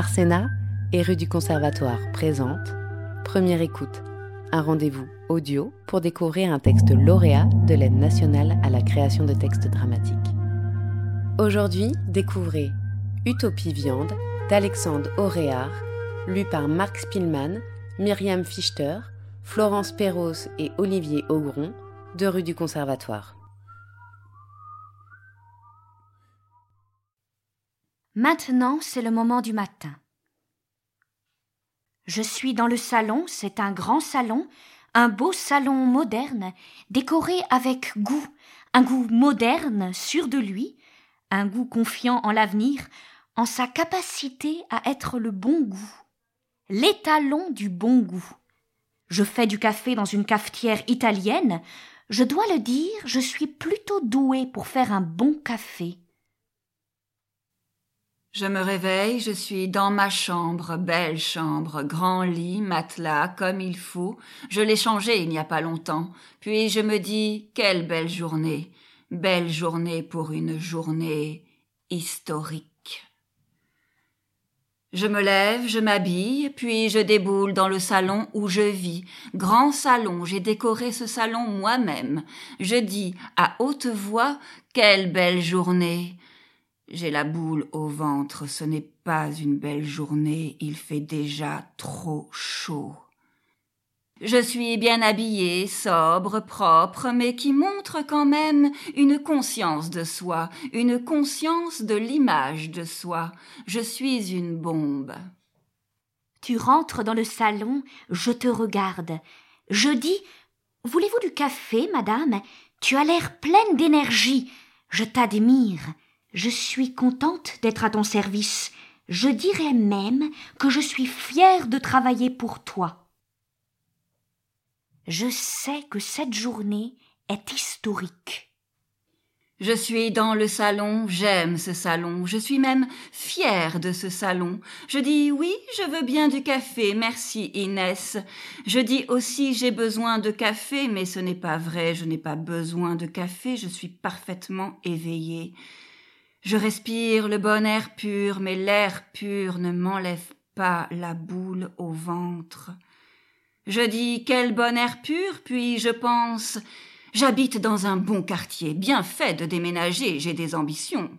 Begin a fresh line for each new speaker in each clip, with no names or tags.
Arsena et rue du Conservatoire présente Première écoute, un rendez-vous audio pour découvrir un texte lauréat de l'aide nationale à la création de textes dramatiques. Aujourd'hui, découvrez Utopie Viande d'Alexandre Auréard, lu par Marc Spielmann, Myriam Fichter, Florence Perros et Olivier Augron, de rue du Conservatoire.
Maintenant, c'est le moment du matin. Je suis dans le salon, c'est un grand salon, un beau salon moderne, décoré avec goût, un goût moderne, sûr de lui, un goût confiant en l'avenir, en sa capacité à être le bon goût, l'étalon du bon goût. Je fais du café dans une cafetière italienne, je dois le dire, je suis plutôt doué pour faire un bon café.
Je me réveille, je suis dans ma chambre, belle chambre, grand lit, matelas, comme il faut. Je l'ai changé il n'y a pas longtemps. Puis je me dis, quelle belle journée. Belle journée pour une journée historique. Je me lève, je m'habille, puis je déboule dans le salon où je vis. Grand salon, j'ai décoré ce salon moi-même. Je dis à haute voix, quelle belle journée. J'ai la boule au ventre, ce n'est pas une belle journée, il fait déjà trop chaud. Je suis bien habillée, sobre, propre, mais qui montre quand même une conscience de soi, une conscience de l'image de soi. Je suis une bombe.
Tu rentres dans le salon, je te regarde. Je dis Voulez-vous du café, madame? Tu as l'air pleine d'énergie. Je t'admire. Je suis contente d'être à ton service. Je dirais même que je suis fière de travailler pour toi. Je sais que cette journée est historique.
Je suis dans le salon, j'aime ce salon, je suis même fière de ce salon. Je dis oui, je veux bien du café, merci Inès. Je dis aussi j'ai besoin de café, mais ce n'est pas vrai, je n'ai pas besoin de café, je suis parfaitement éveillée. Je respire le bon air pur, mais l'air pur ne m'enlève pas la boule au ventre. Je dis quel bon air pur, puis je pense j'habite dans un bon quartier, bien fait de déménager, j'ai des ambitions.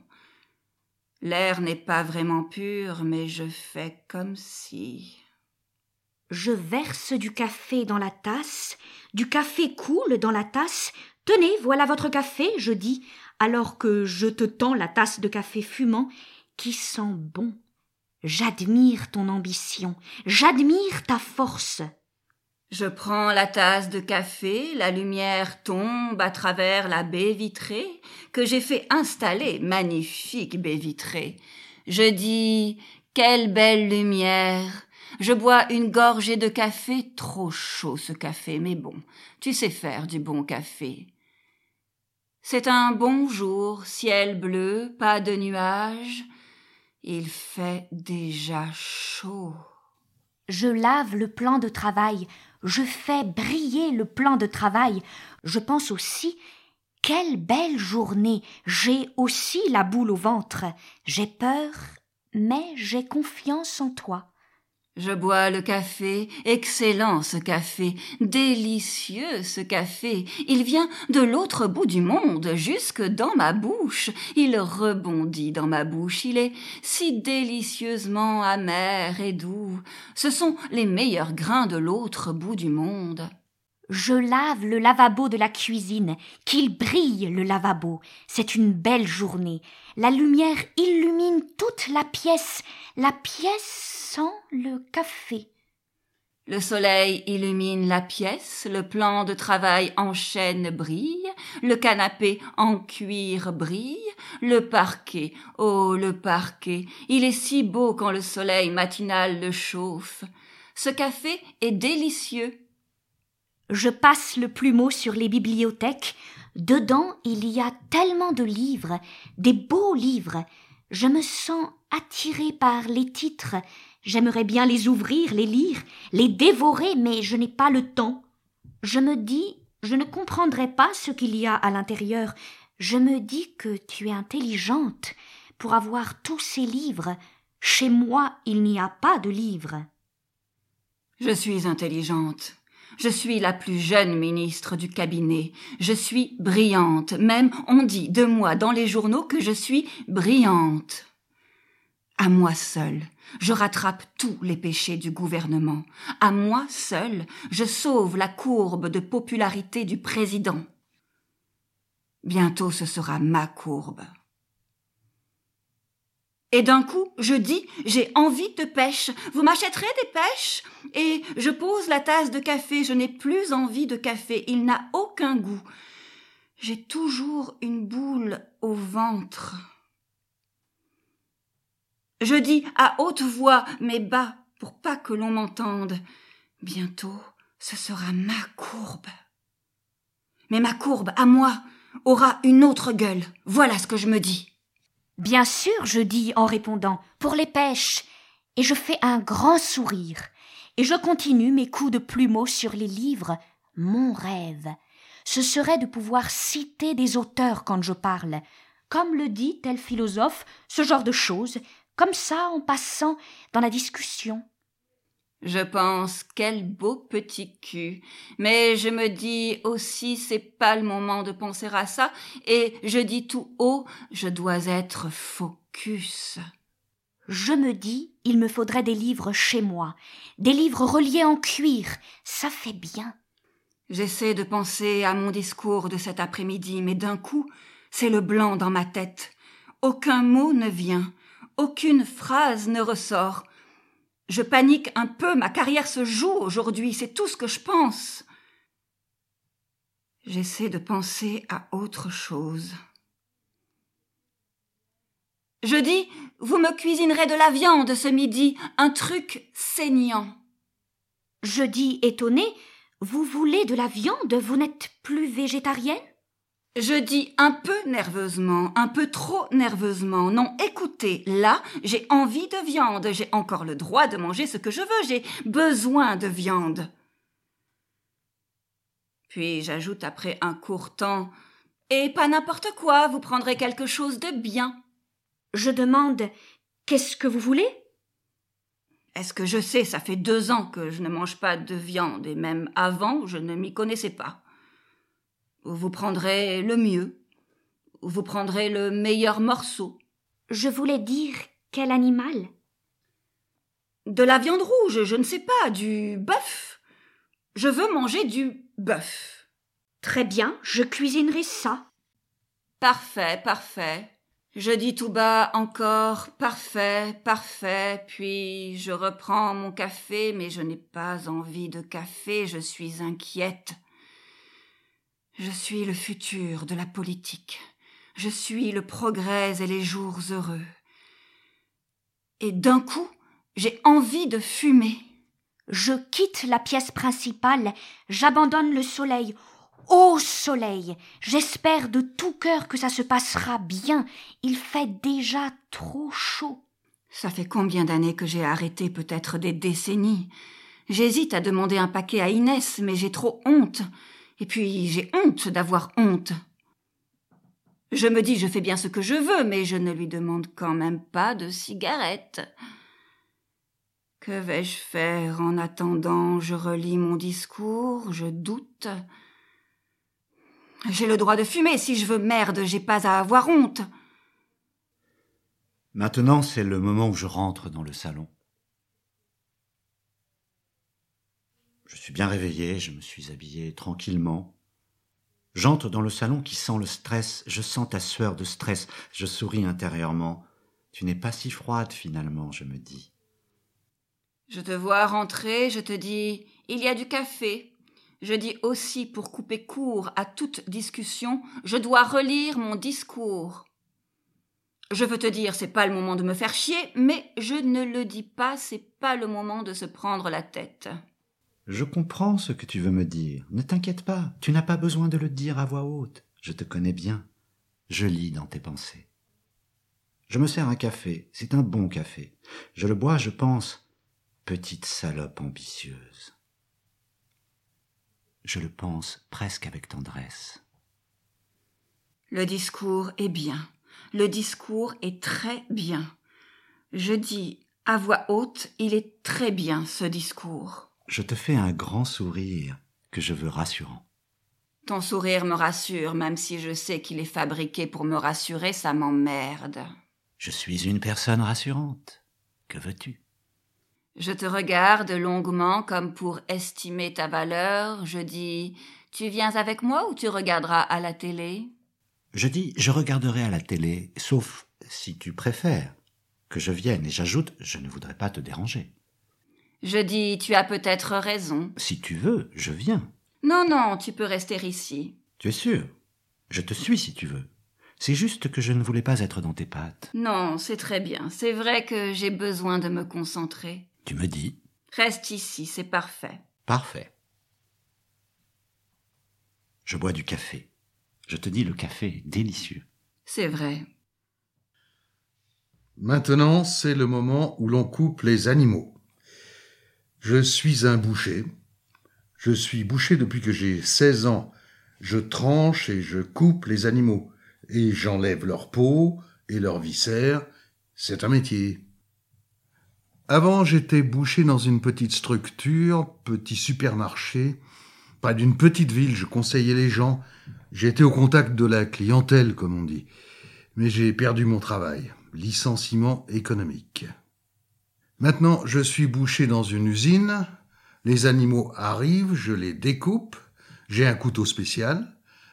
L'air n'est pas vraiment pur, mais je fais comme si.
Je verse du café dans la tasse, du café coule dans la tasse. Tenez, voilà votre café, je dis, alors que je te tends la tasse de café fumant qui sent bon. J'admire ton ambition, j'admire ta force.
Je prends la tasse de café, la lumière tombe à travers la baie vitrée que j'ai fait installer, magnifique baie vitrée. Je dis quelle belle lumière. Je bois une gorgée de café, trop chaud ce café, mais bon, tu sais faire du bon café. C'est un bon jour, ciel bleu, pas de nuages. Il fait déjà chaud.
Je lave le plan de travail, je fais briller le plan de travail. Je pense aussi quelle belle journée. J'ai aussi la boule au ventre. J'ai peur, mais j'ai confiance en toi.
Je bois le café, excellent ce café, délicieux ce café. Il vient de l'autre bout du monde, jusque dans ma bouche. Il rebondit dans ma bouche. Il est si délicieusement amer et doux. Ce sont les meilleurs grains de l'autre bout du monde.
Je lave le lavabo de la cuisine, qu'il brille le lavabo. C'est une belle journée. La lumière illumine toute la pièce. La pièce sent le café.
Le soleil illumine la pièce, le plan de travail en chêne brille, le canapé en cuir brille, le parquet, oh le parquet, il est si beau quand le soleil matinal le chauffe. Ce café est délicieux.
Je passe le plumeau sur les bibliothèques. Dedans, il y a tellement de livres, des beaux livres. Je me sens attirée par les titres. J'aimerais bien les ouvrir, les lire, les dévorer, mais je n'ai pas le temps. Je me dis, je ne comprendrai pas ce qu'il y a à l'intérieur. Je me dis que tu es intelligente pour avoir tous ces livres. Chez moi, il n'y a pas de livres.
Je suis intelligente. Je suis la plus jeune ministre du cabinet. Je suis brillante. Même on dit de moi dans les journaux que je suis brillante. À moi seule, je rattrape tous les péchés du gouvernement. À moi seule, je sauve la courbe de popularité du président. Bientôt ce sera ma courbe. Et d'un coup, je dis, j'ai envie de pêche. Vous m'achèterez des pêches? Et je pose la tasse de café. Je n'ai plus envie de café. Il n'a aucun goût. J'ai toujours une boule au ventre. Je dis à haute voix, mais bas, pour pas que l'on m'entende. Bientôt, ce sera ma courbe. Mais ma courbe, à moi, aura une autre gueule. Voilà ce que je me dis.
Bien sûr, je dis en répondant, pour les pêches. Et je fais un grand sourire. Et je continue mes coups de plumeau sur les livres. Mon rêve, ce serait de pouvoir citer des auteurs quand je parle. Comme le dit tel philosophe, ce genre de choses, comme ça en passant dans la discussion.
Je pense quel beau petit cul. Mais je me dis aussi c'est pas le moment de penser à ça et je dis tout haut je dois être focus.
Je me dis il me faudrait des livres chez moi, des livres reliés en cuir, ça fait bien.
J'essaie de penser à mon discours de cet après-midi, mais d'un coup, c'est le blanc dans ma tête. Aucun mot ne vient, aucune phrase ne ressort. Je panique un peu, ma carrière se joue aujourd'hui, c'est tout ce que je pense. J'essaie de penser à autre chose. Je dis, vous me cuisinerez de la viande ce midi, un truc saignant.
Je dis étonné, vous voulez de la viande, vous n'êtes plus végétarienne?
Je dis un peu nerveusement, un peu trop nerveusement. Non, écoutez, là, j'ai envie de viande, j'ai encore le droit de manger ce que je veux, j'ai besoin de viande. Puis j'ajoute après un court temps Et pas n'importe quoi, vous prendrez quelque chose de bien.
Je demande Qu'est-ce que vous voulez?
Est-ce que je sais, ça fait deux ans que je ne mange pas de viande, et même avant, je ne m'y connaissais pas. Vous prendrez le mieux. Vous prendrez le meilleur morceau.
Je voulais dire quel animal?
De la viande rouge, je ne sais pas, du bœuf. Je veux manger du bœuf.
Très bien, je cuisinerai ça.
Parfait, parfait. Je dis tout bas encore parfait, parfait, puis je reprends mon café, mais je n'ai pas envie de café, je suis inquiète. Je suis le futur de la politique. Je suis le progrès et les jours heureux. Et d'un coup, j'ai envie de fumer.
Je quitte la pièce principale, j'abandonne le soleil. Ô soleil, j'espère de tout cœur que ça se passera bien. Il fait déjà trop chaud.
Ça fait combien d'années que j'ai arrêté, peut-être des décennies? J'hésite à demander un paquet à Inès, mais j'ai trop honte. Et puis j'ai honte d'avoir honte. Je me dis je fais bien ce que je veux, mais je ne lui demande quand même pas de cigarette. Que vais-je faire en attendant? Je relis mon discours, je doute. J'ai le droit de fumer si je veux, merde, j'ai pas à avoir honte.
Maintenant, c'est le moment où je rentre dans le salon. Je suis bien réveillé, je me suis habillé tranquillement. J'entre dans le salon qui sent le stress, je sens ta sueur de stress, je souris intérieurement. Tu n'es pas si froide finalement, je me dis.
Je te vois rentrer, je te dis Il y a du café. Je dis aussi, pour couper court à toute discussion, je dois relire mon discours. Je veux te dire, c'est pas le moment de me faire chier, mais je ne le dis pas, c'est pas le moment de se prendre la tête.
Je comprends ce que tu veux me dire. Ne t'inquiète pas, tu n'as pas besoin de le dire à voix haute. Je te connais bien. Je lis dans tes pensées. Je me sers un café. C'est un bon café. Je le bois, je pense. Petite salope ambitieuse. Je le pense presque avec tendresse.
Le discours est bien. Le discours est très bien. Je dis à voix haute, il est très bien ce discours.
Je te fais un grand sourire que je veux rassurant.
Ton sourire me rassure, même si je sais qu'il est fabriqué pour me rassurer, ça m'emmerde.
Je suis une personne rassurante. Que veux-tu?
Je te regarde longuement comme pour estimer ta valeur. Je dis Tu viens avec moi ou tu regarderas à la télé?
Je dis Je regarderai à la télé, sauf si tu préfères que je vienne, et j'ajoute Je ne voudrais pas te déranger.
Je dis Tu as peut-être raison.
Si tu veux, je viens.
Non, non, tu peux rester ici.
Tu es sûr? Je te suis si tu veux. C'est juste que je ne voulais pas être dans tes pattes.
Non, c'est très bien. C'est vrai que j'ai besoin de me concentrer.
Tu me dis
Reste ici, c'est parfait.
Parfait. Je bois du café. Je te dis, le café est délicieux.
C'est vrai.
Maintenant, c'est le moment où l'on coupe les animaux. Je suis un boucher. Je suis boucher depuis que j'ai 16 ans. Je tranche et je coupe les animaux. Et j'enlève leur peau et leurs viscères. C'est un métier. Avant, j'étais boucher dans une petite structure, petit supermarché. Pas d'une petite ville, je conseillais les gens. J'étais au contact de la clientèle, comme on dit. Mais j'ai perdu mon travail. Licenciement économique. Maintenant, je suis bouché dans une usine. Les animaux arrivent, je les découpe. J'ai un couteau spécial.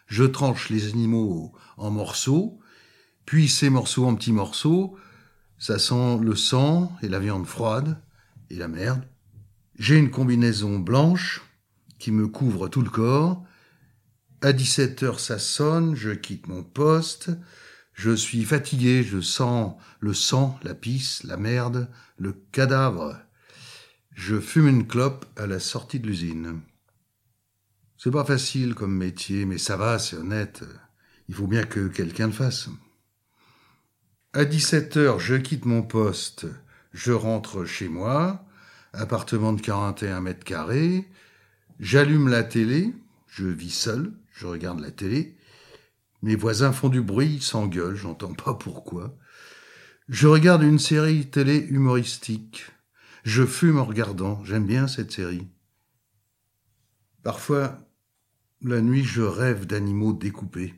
Je tranche les animaux en morceaux. Puis ces morceaux en petits morceaux, ça sent le sang et la viande froide et la merde. J'ai une combinaison blanche qui me couvre tout le corps. À 17 heures, ça sonne, je quitte mon poste. Je suis fatigué, je sens le sang, la pisse, la merde, le cadavre. Je fume une clope à la sortie de l'usine. C'est pas facile comme métier, mais ça va, c'est honnête. Il faut bien que quelqu'un le fasse. À 17 heures, je quitte mon poste. Je rentre chez moi. Appartement de 41 mètres carrés. J'allume la télé. Je vis seul. Je regarde la télé. Mes voisins font du bruit, ils s'engueulent, j'entends pas pourquoi. Je regarde une série télé humoristique. Je fume en regardant, j'aime bien cette série. Parfois, la nuit, je rêve d'animaux découpés.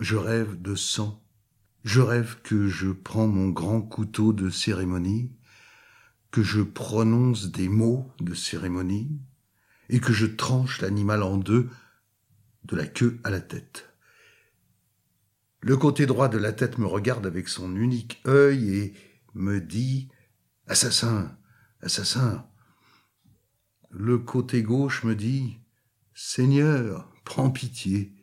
Je rêve de sang. Je rêve que je prends mon grand couteau de cérémonie, que je prononce des mots de cérémonie, et que je tranche l'animal en deux, de la queue à la tête. Le côté droit de la tête me regarde avec son unique œil et me dit Assassin, assassin. Le côté gauche me dit Seigneur, prends pitié.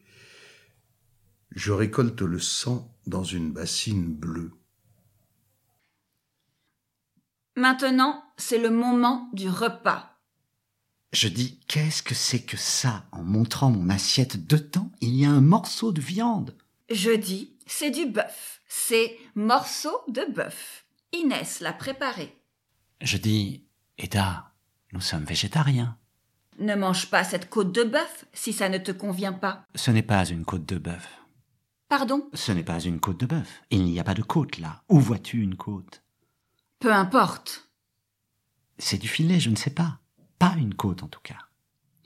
Je récolte le sang dans une bassine bleue.
Maintenant, c'est le moment du repas.
Je dis Qu'est-ce que c'est que ça? En montrant mon assiette dedans, il y a un morceau de viande.
Je dis, c'est du bœuf. C'est morceau de bœuf. Inès l'a préparé.
Je dis Eda, nous sommes végétariens.
Ne mange pas cette côte de bœuf si ça ne te convient pas.
Ce n'est pas une côte de bœuf.
Pardon?
Ce n'est pas une côte de bœuf. Il n'y a pas de côte là. Où vois-tu une côte?
Peu importe.
C'est du filet, je ne sais pas. Pas une côte en tout cas.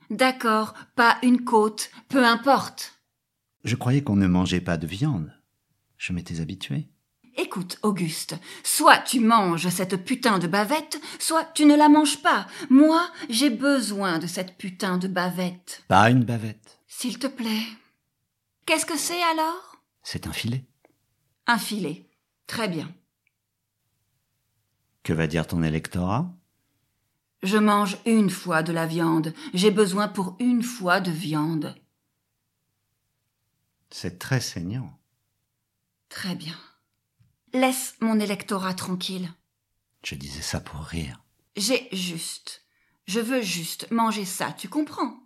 D'accord, pas une côte. Peu importe.
Je croyais qu'on ne mangeait pas de viande. Je m'étais habitué.
Écoute, Auguste, soit tu manges cette putain de bavette, soit tu ne la manges pas. Moi, j'ai besoin de cette putain de bavette.
Pas une bavette.
S'il te plaît. Qu'est-ce que c'est alors?
C'est un filet.
Un filet. Très bien.
Que va dire ton électorat?
Je mange une fois de la viande. J'ai besoin pour une fois de viande.
C'est très saignant.
Très bien. Laisse mon électorat tranquille.
Je disais ça pour rire.
J'ai juste. Je veux juste manger ça, tu comprends?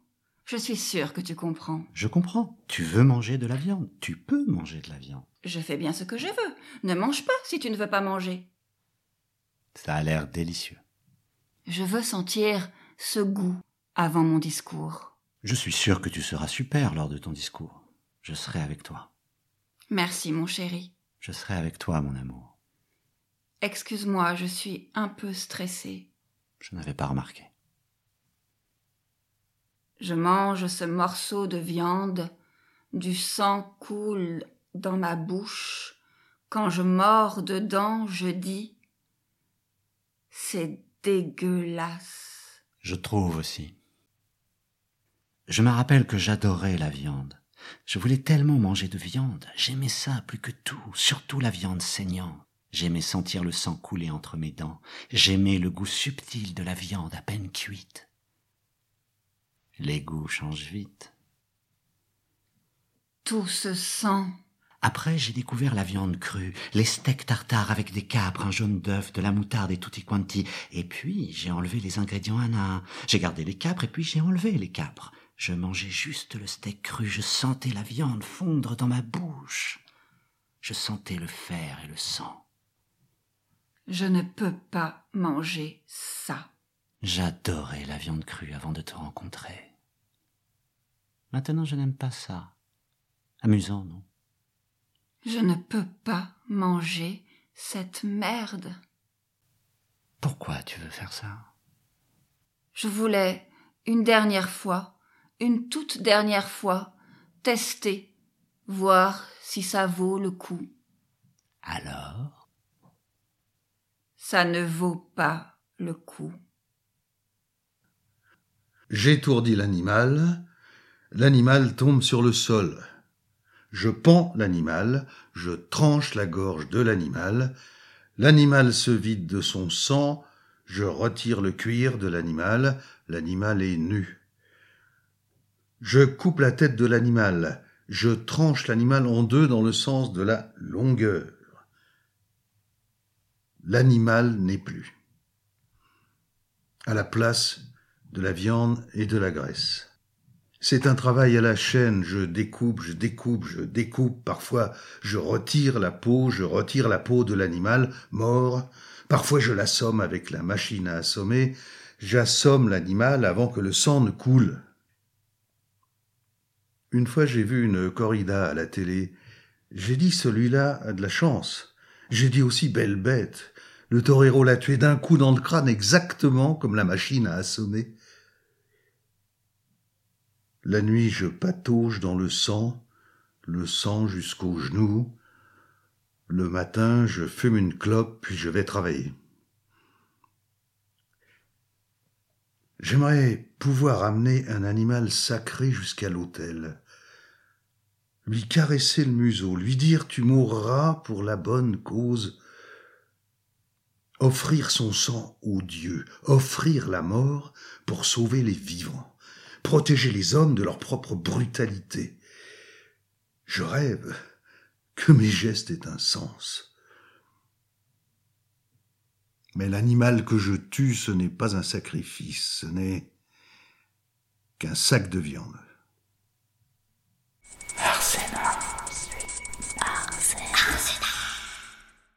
Je suis sûre que tu comprends.
Je comprends. Tu veux manger de la viande. Tu peux manger de la viande.
Je fais bien ce que je veux. Ne mange pas si tu ne veux pas manger.
Ça a l'air délicieux.
Je veux sentir ce goût avant mon discours.
Je suis sûr que tu seras super lors de ton discours. Je serai avec toi.
Merci, mon chéri.
Je serai avec toi, mon amour.
Excuse-moi, je suis un peu stressée.
Je n'avais pas remarqué.
Je mange ce morceau de viande, du sang coule dans ma bouche. Quand je mords dedans, je dis C'est dégueulasse.
Je trouve aussi. Je me rappelle que j'adorais la viande. Je voulais tellement manger de viande. J'aimais ça plus que tout, surtout la viande saignante. J'aimais sentir le sang couler entre mes dents. J'aimais le goût subtil de la viande à peine cuite. Les goûts changent vite.
Tout ce sang.
Après, j'ai découvert la viande crue, les steaks tartares avec des capres, un jaune d'œuf, de la moutarde et tutti quanti. Et puis, j'ai enlevé les ingrédients un à un. J'ai gardé les capres et puis j'ai enlevé les capres. Je mangeais juste le steak cru, je sentais la viande fondre dans ma bouche. Je sentais le fer et le sang.
Je ne peux pas manger ça.
J'adorais la viande crue avant de te rencontrer. Maintenant, je n'aime pas ça. Amusant, non?
Je ne peux pas manger cette merde.
Pourquoi tu veux faire ça?
Je voulais, une dernière fois, une toute dernière fois, tester, voir si ça vaut le coup.
Alors?
Ça ne vaut pas le coup.
J'étourdis l'animal, l'animal tombe sur le sol. Je pends l'animal, je tranche la gorge de l'animal, l'animal se vide de son sang, je retire le cuir de l'animal, l'animal est nu. Je coupe la tête de l'animal, je tranche l'animal en deux dans le sens de la longueur l'animal n'est plus. À la place de la viande et de la graisse. C'est un travail à la chaîne, je découpe, je découpe, je découpe, parfois je retire la peau, je retire la peau de l'animal mort, parfois je l'assomme avec la machine à assommer, j'assomme l'animal avant que le sang ne coule. Une fois j'ai vu une corrida à la télé, j'ai dit celui-là a de la chance. J'ai dit aussi belle bête. Le torero l'a tué d'un coup dans le crâne exactement comme la machine a assommé. La nuit, je patauge dans le sang, le sang jusqu'aux genoux. Le matin, je fume une clope, puis je vais travailler. J'aimerais pouvoir amener un animal sacré jusqu'à l'autel, lui caresser le museau, lui dire tu mourras pour la bonne cause, offrir son sang au Dieu, offrir la mort pour sauver les vivants, protéger les hommes de leur propre brutalité. Je rêve que mes gestes aient un sens. Mais l'animal que je tue, ce n'est pas un sacrifice, ce n'est qu'un sac de viande. Arsena.